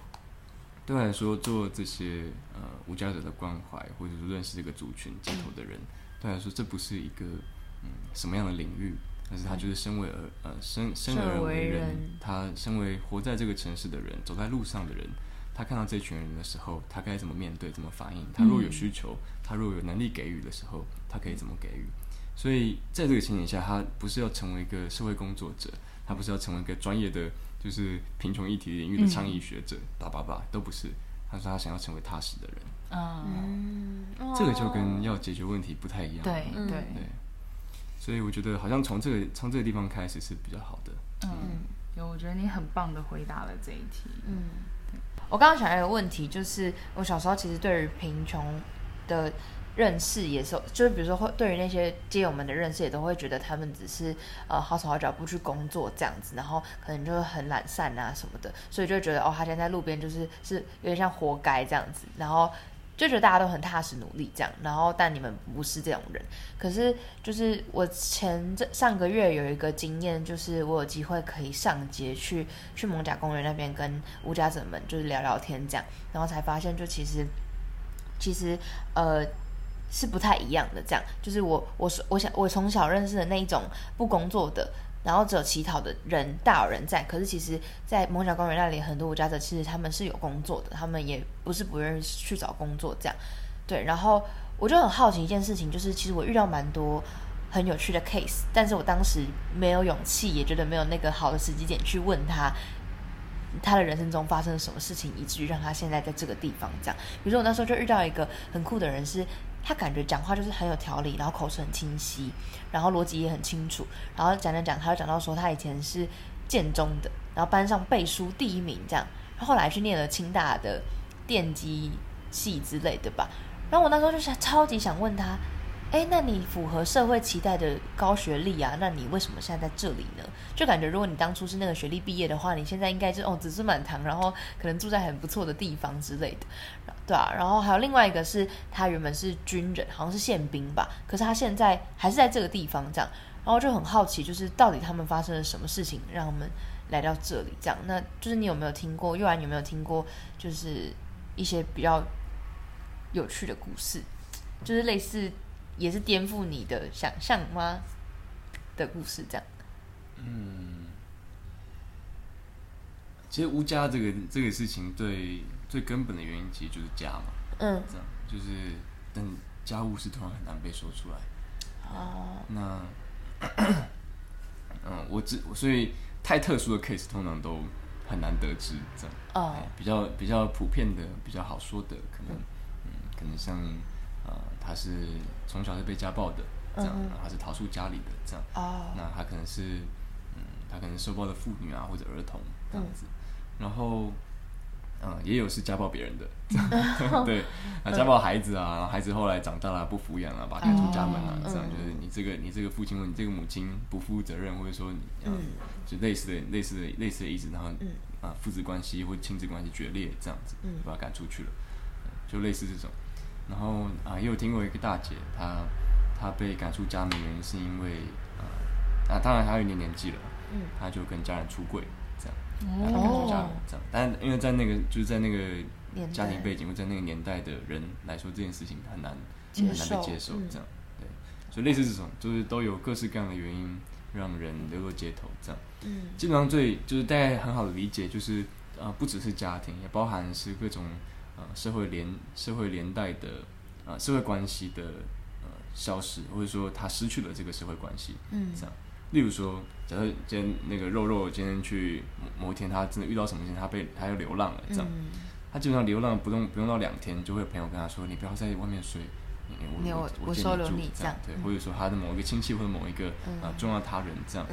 对我来说，做这些呃无家者的关怀，或者是认识这个族群街头的人，对他来说，这不是一个嗯什么样的领域，但是他就是身为而呃生生而
为
为人
人，
他身为活在这个城市的人，走在路上的人。他看到这群人的时候，他该怎么面对，怎么反应？他若有需求，他若有能力给予的时候，他可以怎么给予？所以在这个情景下，他不是要成为一个社会工作者，他不是要成为一个专业的就是贫穷议题领域的倡议学者，叭叭叭都不是。他说他想要成为踏实的人，
嗯，
嗯，
这个就跟要解决问题不太一样。
对
嗯
对，
对，所以我觉得好像从这个从这个地方开始是比较好的。
嗯，有，我觉得你很棒的回答了这一题。
嗯，我刚刚想到一个问题，就是我小时候其实对于贫穷的认识也是，就是比如说会对于那些街友们的认识，也都会觉得他们只是呃好手好脚不去工作这样子，然后可能就是很懒散啊什么的，所以就觉得哦，他现在在路边就是是有点像活该这样子，然后。就觉得大家都很踏实努力这样，然后但你们不是这种人。可是就是我前这上个月有一个经验，就是我有机会可以上街去去蒙甲公园那边跟无家者们就是聊聊天这样，然后才发现就其实其实呃是不太一样的。这样就是我我是我想我从小认识的那一种不工作的。然后只有乞讨的人大有人在，可是其实，在蒙小公园那里，很多无家者其实他们是有工作的，他们也不是不愿意去找工作这样。对，然后我就很好奇一件事情，就是其实我遇到蛮多很有趣的 case，但是我当时没有勇气，也觉得没有那个好的时机点去问他，他的人生中发生了什么事情，以至于让他现在在这个地方这样。比如说我那时候就遇到一个很酷的人是。他感觉讲话就是很有条理，然后口齿很清晰，然后逻辑也很清楚，然后讲讲讲，他又讲到说他以前是建中的，然后班上背书第一名这样，后来去念了清大的电机系之类的吧。然后我那时候就是超级想问他，哎，那你符合社会期待的高学历啊，那你为什么现在在这里呢？就感觉如果你当初是那个学历毕业的话，你现在应该是哦子孙满堂，然后可能住在很不错的地方之类的，对啊。然后还有另外一个是他原本是军人，好像是宪兵吧，可是他现在还是在这个地方这样，然后就很好奇，就是到底他们发生了什么事情让他们来到这里这样？那就是你有没有听过？佑然有没有听过？就是一些比较有趣的故事，就是类似。也是颠覆你的想象吗？的故事这样。
嗯，其实无家这个这个事情，最最根本的原因其实就是家嘛。嗯。这样就是，但家务事通常很难被说出来。哦。那，*coughs* 嗯，我只所以太特殊的 case 通常都很难得知这样。哦。比较比较普遍的、比较好说的，可能嗯，可能像。呃，他是从小是被家暴的，这样，他是逃出家里的，这样。哦。那他可能是，嗯，他可能受暴的妇女啊，或者儿童这样子。然后，嗯，也有是家暴别人的，*laughs* 对，啊，家暴孩子啊，孩子后来长大了不抚养了，把他赶出家门啊，这样就是你这个你这个父亲或你这个母亲不负责任，或者说你，嗯，就类似的类似的类似的意思，然后，啊，父子关系或亲子关系决裂这样子，把他赶出去了，就类似这种。然后啊，也有听过一个大姐，她她被赶出家门，原因是因为啊啊，当然她有一点年纪了，嗯，她就跟家人出柜，这样，赶出家门这样。但因为在那个就是在那个家庭背景或在那个年代的人来说，这件事情很难很难被接受，这样，对。所以类似这种，就是都有各式各样的原因让人流落街头，这样。嗯，基本上最就是大家很好的理解，就是啊，不只是家庭，也包含是各种。呃，社会连社会连带的呃社会关系的呃消失，或者说他失去了这个社会关系，嗯，这样。例如说，假设今天那个肉肉今天去某一天，他真的遇到什么事情，他被他要流浪了，这样，他基本上流浪不用不用到两天，就会有朋友跟他说，你不要在外面睡，我我收留你这样，对，或者说他的某一个亲戚或者某一个啊重要他人这样，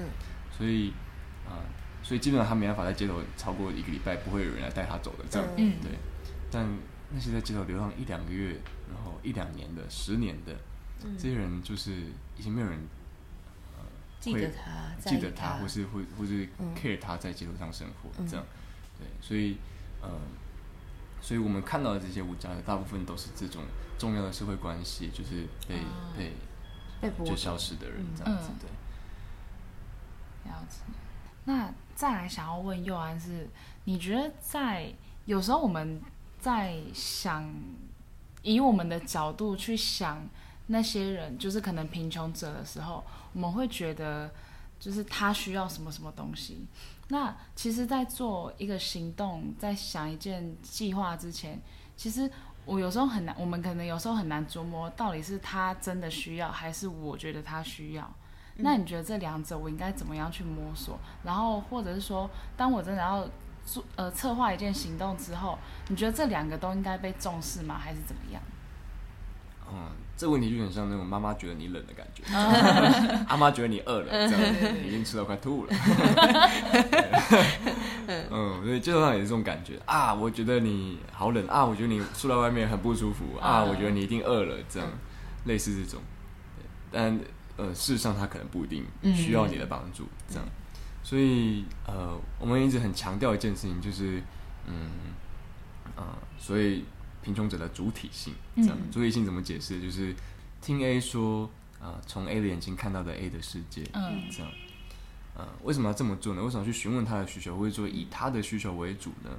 所以啊，所以基本上他没办法在街头超过一个礼拜，不会有人来带他走的这样，对。但那些在街头流浪一两个月，然后一两年的、十年的，这些人就是已经没有人
呃记得他，
记得他，或是会或是 care 他在街头上生活这样，对，所以呃，所以我们看到的这些无家的大部分都是这种重要的社会关系，就是被被
被
就消失的人这样子，对。
了解。那再来想要问佑安是，你觉得在有时候我们。在想以我们的角度去想那些人，就是可能贫穷者的时候，我们会觉得就是他需要什么什么东西。那其实，在做一个行动，在想一件计划之前，其实我有时候很难，我们可能有时候很难琢磨到底是他真的需要，还是我觉得他需要。那你觉得这两者我应该怎么样去摸索？然后或者是说，当我真的要。做呃策划一件行动之后，你觉得这两个都应该被重视吗？还是怎么样？
嗯，这个问题就很像那种妈妈觉得你冷的感觉，*laughs* 阿妈觉得你饿了，*laughs* 这样已经吃到快吐了。*laughs* 嗯，所以街头上也是这种感觉啊。我觉得你好冷啊，我觉得你出来外面很不舒服啊，我觉得你一定饿了，这样类似这种。但呃，事实上他可能不一定需要你的帮助，这样。所以，呃，我们一直很强调一件事情，就是，嗯，啊，所以贫穷者的主体性，这样，主体性怎么解释？就是听 A 说，啊，从 A 的眼睛看到的 A 的世界，嗯，这样，呃，为什么要这么做呢？为什么去询问他的需求，或者说以他的需求为主呢？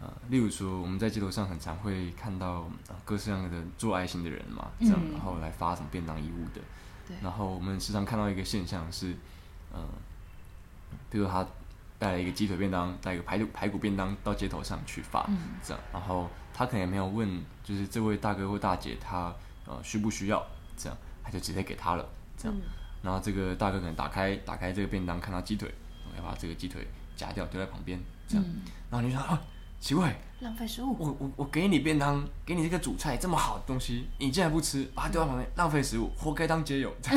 啊，例如说，我们在街头上很常会看到各式各样的做爱心的人嘛，这样，然后来发什么便当衣物的，对，然后我们时常看到一个现象是，嗯。比如他带了一个鸡腿便当，带一个排骨排骨便当到街头上去发，这样，然后他可能也没有问，就是这位大哥或大姐他呃需不需要，这样他就直接给他了，这样，然后这个大哥可能打开打开这个便当，看到鸡腿，要把这个鸡腿夹掉丢在旁边，这样，然后你说啊奇怪，
浪费食物，
我我我给你便当，给你这个主菜这么好的东西，你竟然不吃，把它丢到旁边，浪费食物，活该当街友，*laughs* 就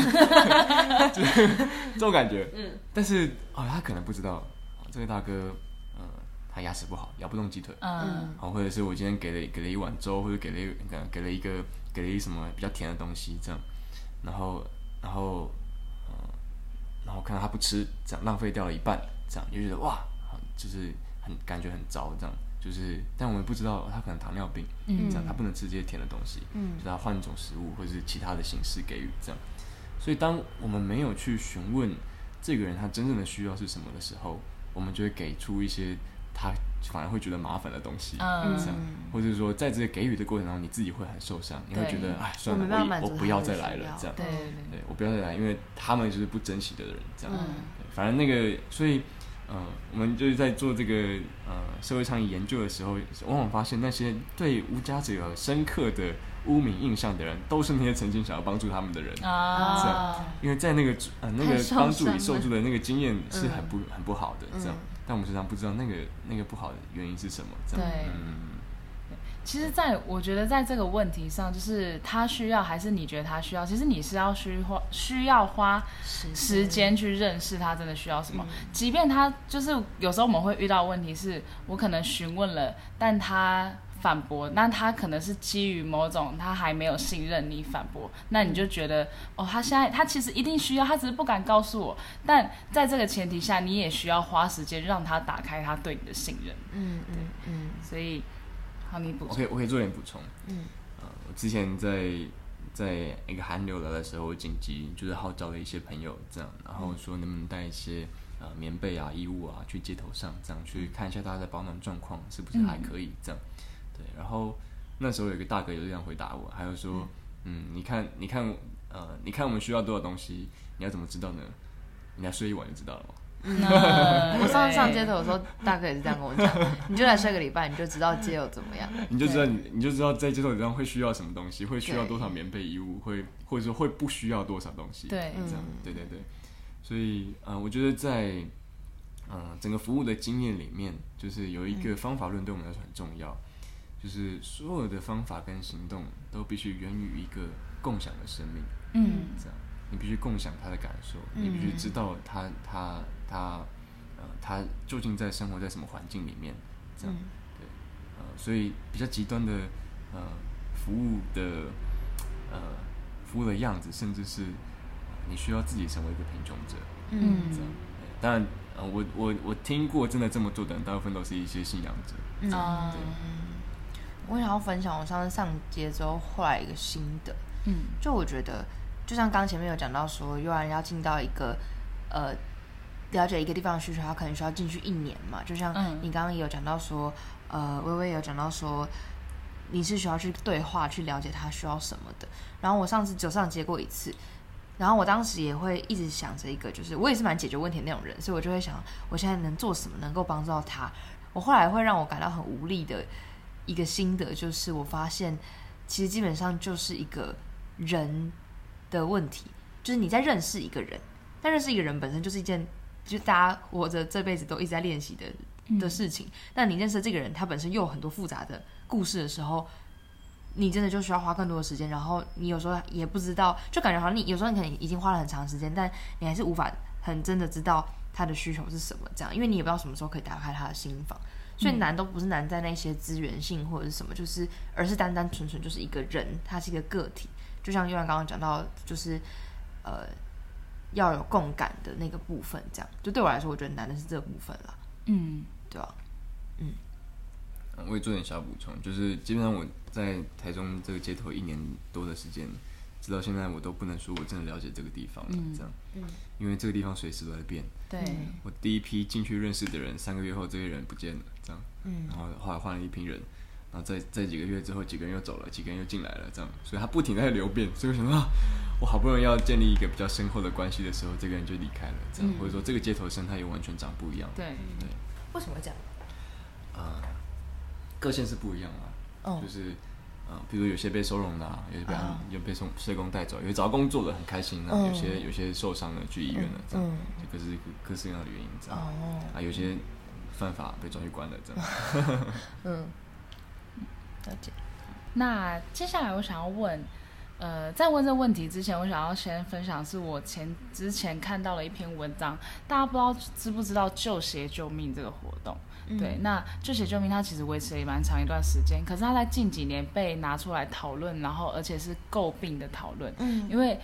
是这种感觉。嗯，但是哦，他可能不知道，这位大哥，呃，他牙齿不好，咬不动鸡腿。嗯，好，或者是我今天给了给了一碗粥，或者给了一给了一个给了一什么比较甜的东西，这样，然后然后嗯，然后看到他不吃，这样浪费掉了一半，这样就觉得哇，就是很感觉很糟，这样就是，但我们不知道他可能糖尿病，
嗯
这样他不能吃这些甜的东西，
嗯
就是他换一种食物或者是其他的形式给予这样。所以当我们没有去询问这个人他真正的需要是什么的时候，我们就会给出一些他反而会觉得麻烦的东西，
嗯
这样，或者说在这个给予的过程当中，你自己会很受伤，你会觉得哎，算了，
我
我不要再来，了这样，
对对
我不要再来，因为他们就是不珍惜的人，这样。
嗯
对反正那个，所以，呃，我们就是在做这个呃社会倡议研究的时候，往往发现那些对无家者有深刻的污名印象的人，都是那些曾经想要帮助他们的人。
啊，
这样因为在那个呃那个帮助里受助的那个经验是很
嗯
不、很不好的，这样
嗯，
但我们时常不知道那个那个不好的原因是什么，这样，
对
嗯，
其实在我觉得在这个问题上，就是他需要还是你觉得他需要，其实你是要需花需要花时间去认识他真的需要什么。即便他就是有时候我们会遇到问题是，我可能询问了，但他反驳，那他可能是基于某种他还没有信任你反驳，那你就觉得哦，他现在他其实一定需要，他只是不敢告诉我。但在这个前提下，你也需要花时间让他打开他对你的信任。
嗯嗯嗯
所以，好，你补充
我可。以我可以做点补充，
嗯
呃，我之前在在一个寒流来的时候，我紧急就是号召了一些朋友，这样，然后说能不能带一些呃棉被啊、衣物啊去街头上，这样去看一下大家的保暖状况是不是还可以，这样，对。然后那时候有一个大哥有这样回答我，还有说，嗯，你看，你看，呃，你看我们需要多少东西，你要怎么知道呢？你来睡一晚就知道了嘛。
那 *laughs*
我上次上街头的时候，大哥也是这样跟我讲，*laughs* 你就来睡个礼拜，你就知道街友怎么样。*laughs*
你就知道你你就知道在街头上会需要什么东西，会需要多少棉被衣物，会或者说会不需要多少东西。
对
这样
嗯
对对对。所以呃，我觉得在呃整个服务的经验里面，就是有一个方法论对我们来说很重要，就是所有的方法跟行动都必须源于一个共享的生命。
嗯
这样，你必须共享他的感受，你必须知道他他他呃他究竟在生活在什么环境里面，这样、对，呃，所以比较极端的呃服务的呃服务的样子，甚至是、呃你需要自己成为一个贫穷者，
嗯。
这样。对。当然，呃，我我我听过真的这么做的人，大部分都是一些信仰者，
嗯。
啊。
对。
我想要分享我上次上街之后后来一个心得，
嗯。
就我觉得，就像刚前面有讲到说，悠然要进到一个呃了解一个地方的需求，他可能需要进去一年嘛。就像
嗯
你刚刚也有讲到说，呃，微微有讲到说，你是需要去对话去了解他需要什么的。然后我上次只有上街过一次，然后我当时也会一直想着一个，就是我也是蛮解决问题的那种人，所以我就会想，我现在能做什么能够帮助到他。我后来会让我感到很无力的一个心得，就是我发现，其实基本上就是一个人的问题，就是你在认识一个人，但认识一个人本身就是一件，就是大家活着这辈子都一直在练习的的事情。但你认识这个人，他本身又有很多复杂的故事的时候，你真的就需要花更多的时间。然后你有时候也不知道，就感觉好像你有时候你可能已经花了很长时间，但你还是无法很真的知道他的需求是什么，这样，因为你也不知道什么时候可以打开他的心房。所以难都不是难在那些资源性或者是什么，就是而是单单纯纯就是一个人，他是一个个体。就像悠然刚刚讲到，就是呃要有共感的那个部分，这样就对我来说，我觉得难的是这个部分啦，
嗯。
对吧、
嗯。我也做点小补充，就是基本上我在台中这个街头一年多的时间，直到现在我都不能说我真的了解这个地方了，
嗯
这样，
嗯。
因为这个地方随时都在变。
对，
我第一批进去认识的人，三个月后这些人不见了，这样，
嗯。
然后后来换了一批人，然后在在几个月之后，几个人又走了，几个人又进来了，这样，所以他不停在流变，所以我想说啊，我好不容易要建立一个比较深厚的关系的时候，这个人就离开了，这样，
嗯
或者说这个街头生态又完全长不一样，
对，
对，
为什么会这样？
啊、各县是不一样啊，
哦
就是。嗯，比如有些被收容了、有些被、
啊
有被送社工带走，有些找到工作的很开心啊，
嗯
有些有些受伤了去医院了，这样，
嗯
就各式各式各样的原因这样。
哦，
啊，有些犯法被抓去关了，这样。*laughs* *laughs*
嗯，了解，
那接下来我想要问，呃，在问这个问题之前，我想要先分享是我前之前看到了一篇文章，大家不知道知不知道救鞋救命这个活动？
嗯
对，那救鞋救命它其实维持了蛮长一段时间，可是它在近几年被拿出来讨论，然后而且是诟病的讨论，
嗯
因为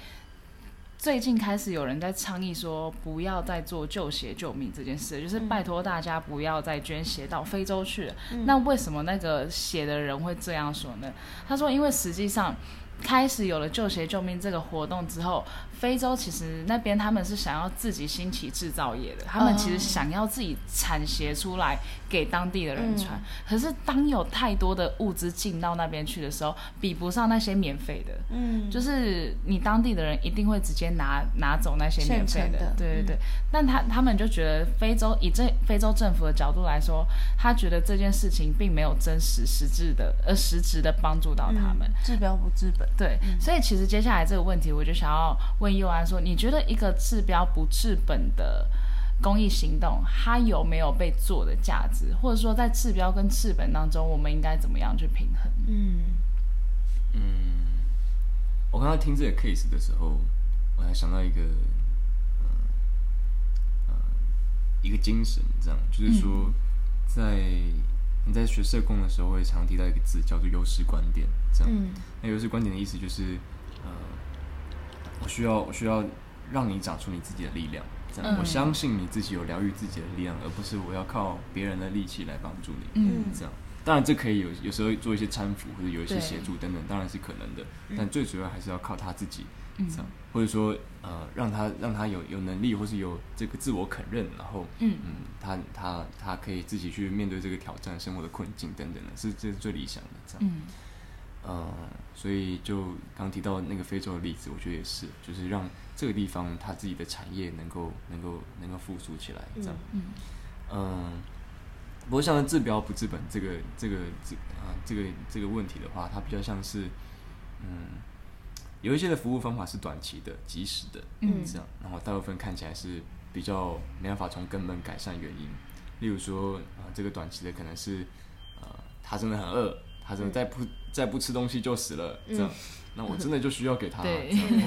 最近开始有人在倡议说，不要再做救鞋救命这件事，就是拜托大家不要再捐鞋到非洲去了。那为什么那个写的人会这样说呢？他说，因为实际上开始有了救鞋救命这个活动之后。非洲其实那边他们是想要自己兴起制造业的，他们其实想要自己产鞋出来给当地的人穿。可是当有太多的物资进到那边去的时候，比不上那些免费的。嗯，就是你当地的人一定会直接拿拿走那些免费的。对对对。但他他们就觉得非洲以这非洲政府的角度来说，他觉得这件事情并没有真实实质的呃实质的帮助到他们。
治标不治本。
对，所以其实接下来这个问题，我就想要问。又安说：“你觉得一个治标不治本的公益行动，它有没有被做的价值？或者说，在治标跟治本当中，我们应该怎么样去平衡？”嗯
嗯，我刚刚听这个 case 的时候，我还想到一个，一个精神，这样就是说，在你在学社工的时候，会常提到一个字，叫做优势观点。这样，那优势观点的意思就是，呃。我需要，我需要让你长出你自己的力量。这样，我相信你自己有疗愈自己的力量，而不是我要靠别人的力气来帮助你。嗯，这样，当然这可以有有时候做一些搀扶或者有一些协助等等，当然是可能的。但最主要还是要靠他自己，这样，或者说呃，让他让他有有能力，或是有这个自我肯认，然后嗯嗯，他他他可以自己去面对这个挑战、生活的困境等等的，是这是最理想的。这样。呃，所以就刚提到那个非洲的例子，我觉得也是，就是让这个地方它自己的产业能够能够能够复苏起来，这样。嗯。嗯。不过像治标不治本这个这个这啊这个这个问题的话，它比较像是，嗯，有一些的服务方法是短期的、及时的，嗯，这样，然后大部分看起来是比较没办法从根本改善原因。例如说啊，这个短期的可能是，呃，他真的很饿。他真的再不再不吃东西就死了，这样，那我真的就需要给他，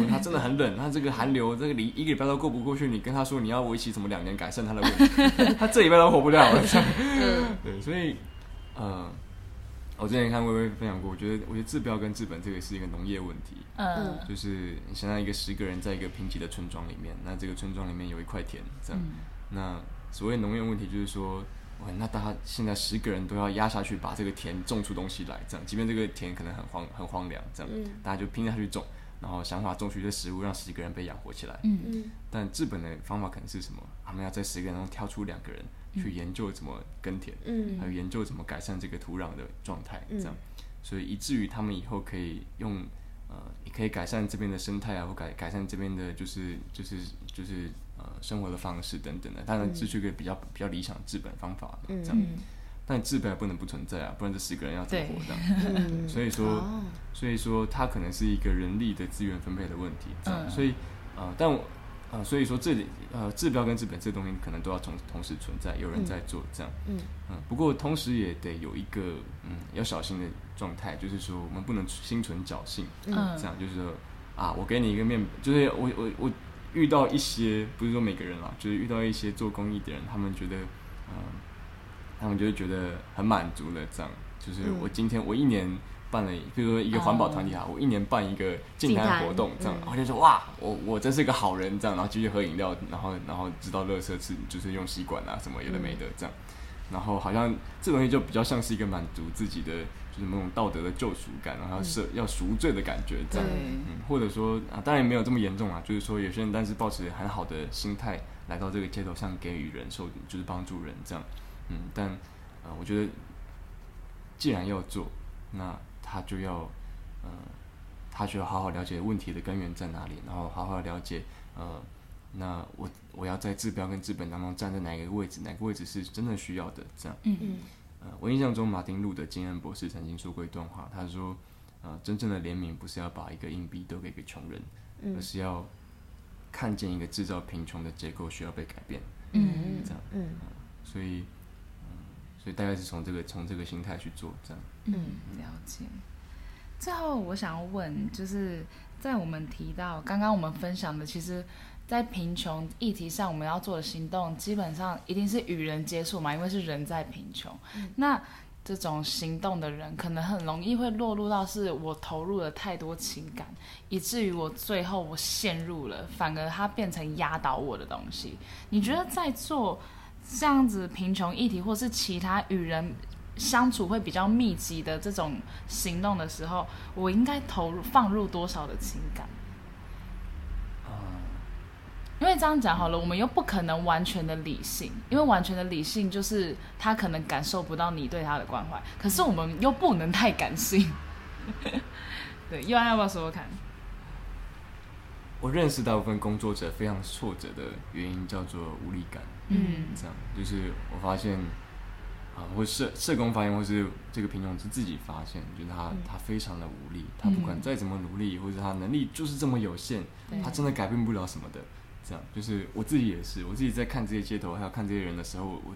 他真的很冷，他这个寒流这个礼一个礼拜都过不过去，你跟他说你要维持什么两年改善他的问题，*laughs* 他这礼拜都活不了了，所以，呃，我之前看微微分享过，我觉得我觉得治标跟治本这个是一个农业问题，嗯，就是现在一个十个人在一个贫瘠的村庄里面，那这个村庄里面有一块田，这样，那所谓农业问题就是说。那大家现在十个人都要压下去，把这个田种出东西来，这样，即便这个田可能很荒很荒凉，这样，大家就拼下去种，然后想法种出一些食物，让十几个人被养活起来。嗯嗯。但治本的方法可能是什么？他们要在十个人中挑出两个人去研究怎么耕田，嗯，还有研究怎么改善这个土壤的状态，这样，所以以至于他们以后可以用，呃，也可以改善这边的生态啊，或改改善这边的，就是就是就是。呃，生活的方式等等的，当然这是一个比较比较理想的治本方法，这样。但治本不能不存在啊，不然这十个人要怎么活这样？所以说，所以说它可能是一个人力的资源分配的问题，这样。所以，呃，但我呃，所以说这里呃，治标跟治本这东西可能都要同同时存在，有人在做这样。嗯嗯。不过同时也得有一个嗯要小心的状态，就是说我们不能心存侥幸，嗯，这样就是说啊，我给你一个面，就是我我我。遇到一些不是说每个人啦，就是遇到一些做公益的人，他们觉得，嗯，他们就会觉得很满足了。这样，就是我今天我一年办了，比如说一个环保团体哈，我一年办一个净滩活动，这样，然后就说哇，我我真是个好人，这样，然后继续喝饮料，然后然后知道乐色是就是用吸管啊什么有的没的这样，然后好像这东西就比较像是一个满足自己的。就是那种道德的救赎感，然后是要赎罪的感觉，这样，嗯，或者说啊，当然没有这么严重啊，就是说有些人但是抱持很好的心态来到这个街头上给予人受，就是帮助人这样，嗯，但呃，我觉得既然要做，那他就要，呃，他就要好好了解问题的根源在哪里，然后好好了解，呃，那我我要在治标跟治本当中站在哪一个位置，哪个位置是真的需要的，这样，嗯。嗯。我印象中，马丁路的金恩博士曾经说过一段话，他说：“呃，真正的怜悯不是要把一个硬币丢给一个穷人，而是要看见一个制造贫穷的结构需要被改变。”嗯，这样，嗯，所以，嗯，所以大概是从这个从这个心态去做，这样。
嗯，了解。最后，我想要问，就是在我们提到刚刚我们分享的，其实。在贫穷议题上，我们要做的行动基本上一定是与人接触嘛，因为是人在贫穷。那这种行动的人，可能很容易会落入到是我投入了太多情感，以至于我最后我陷入了，反而它变成压倒我的东西。你觉得在做这样子贫穷议题，或是其他与人相处会比较密集的这种行动的时候，我应该投入放入多少的情感？因为这样讲好了，我们又不可能完全的理性，因为完全的理性就是他可能感受不到你对他的关怀，可是我们又不能太感性。*laughs* 对，又安要不要说说看？
我认识大部分工作者非常挫折的原因叫做无力感。
嗯
这样就是我发现啊，或社社工发现，或是这个品种是自己发现，就是他、他非常的无力，他不管再怎么努力，或者他能力就是这么有限，他真的改变不了什么的。这样就是我自己也是，我自己在看这些街头，还有看这些人的时候，我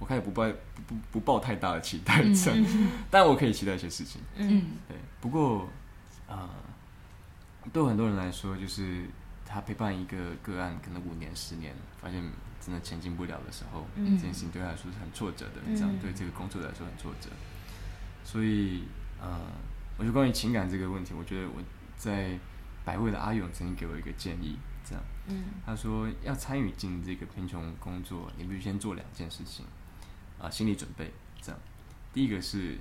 我开始不抱不不不抱太大的期待，这样，*laughs* 但我可以期待一些事情。
嗯
对，不过啊、对很多人来说，就是他陪伴一个个案，可能五年、十年，发现真的前进不了的时候，
嗯
这件事情对他来说是很挫折的，这样
嗯
对这个工作来说很挫折。所以，呃，我觉得关于情感这个问题，我觉得我在百味的阿勇曾经给我一个建议，这样，
嗯
他说要参与进这个贫穷工作，你必须先做两件事情，啊、心理准备，这样，第一个是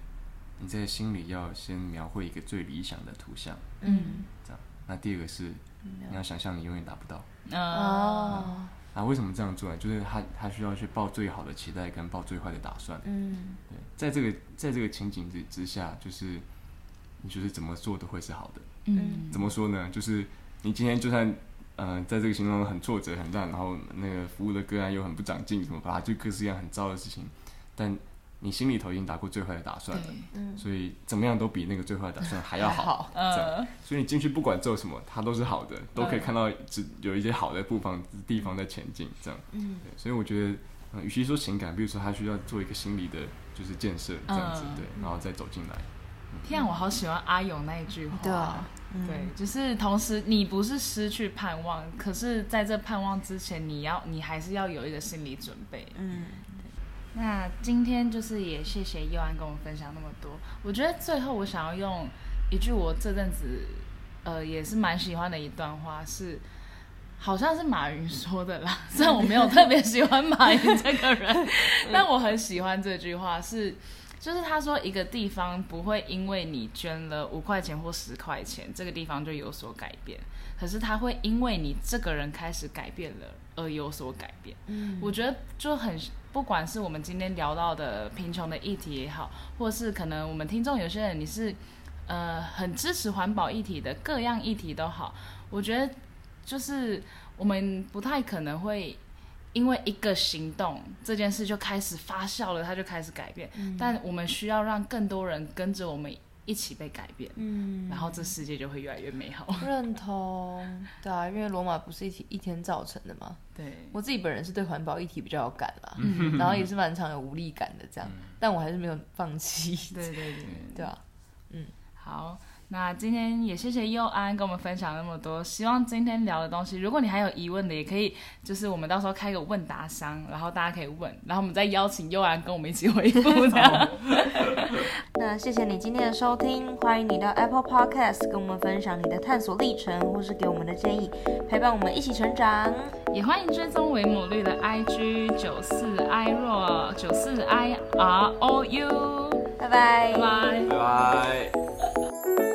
你在心里要先描绘一个最理想的图像，
嗯
这样，那第二个是你要想象你永远达不到。
呃，
哦
啊，为什么这样做呢？就是他他需要去抱最好的期待跟抱最坏的打算。
嗯
对，在这个在这个情景之之下，就是你就是怎么做都会是好的。
嗯
怎么说呢？就是你今天就算呃在这个行动中很挫折很烂，然后那个服务的个案又很不长进，什么吧，就各式各样很糟的事情，但你心里头已经打过最坏的打算了，
嗯，
所以怎么样都比那个最坏的打算还要好。
还好
这样
呃，
所以你进去不管做什么，它都是好的，都可以看到只有一些好的部分地方在前进，这样。
嗯
对，所以我觉得，呃，与其说情感，比如说他需要做一个心理的，就是建设这样子，
嗯
对，然后再走进来。
天啊，我好喜欢阿勇那一句话。
对啊，嗯
对，就是同时你不是失去盼望，可是在这盼望之前，你要你还是要有一个心理准备。
嗯
那今天就是也谢谢佑安跟我们分享那么多。我觉得最后我想要用一句我这阵子呃也是蛮喜欢的一段话是。好像是马云说的啦，虽然我没有特别喜欢马云这个人，*laughs* 但我很喜欢这句话是，就是他说一个地方不会因为你捐了五块钱或十块钱，这个地方就有所改变，可是他会因为你这个人开始改变了而有所改变。
嗯
我觉得就很，不管是我们今天聊到的贫穷的议题也好，或是可能我们听众有些人你是呃很支持环保议题的，各样议题都好，我觉得就是我们不太可能会因为一个行动这件事就开始发酵了，它就开始改变，但我们需要让更多人跟着我们一起被改变，
嗯。
然后这世界就会越来越美好。
认同，对啊，因为罗马不是一起一天造成的嘛。
对，
我自己本人是对环保议题比较有感啦，
嗯。
然后也是蛮常有无力感的这样，但我还是没有放弃，
对对对。
对。*laughs* 啊，
好，那今天也谢谢佑安跟我们分享那么多。希望今天聊的东西，如果你还有疑问的，也可以就是我们到时候开个问答箱，然后大家可以问，然后我们再邀请佑安跟我们一起回复。
那谢谢你今天的收听，欢迎你到 Apple Podcast 跟我们分享你的探索历程，或是给我们的建议，陪伴我们一起成长。
也欢迎追踪维姆绿的 IG 九四 i 若九四 i r o u，
拜拜
拜拜。
拜拜。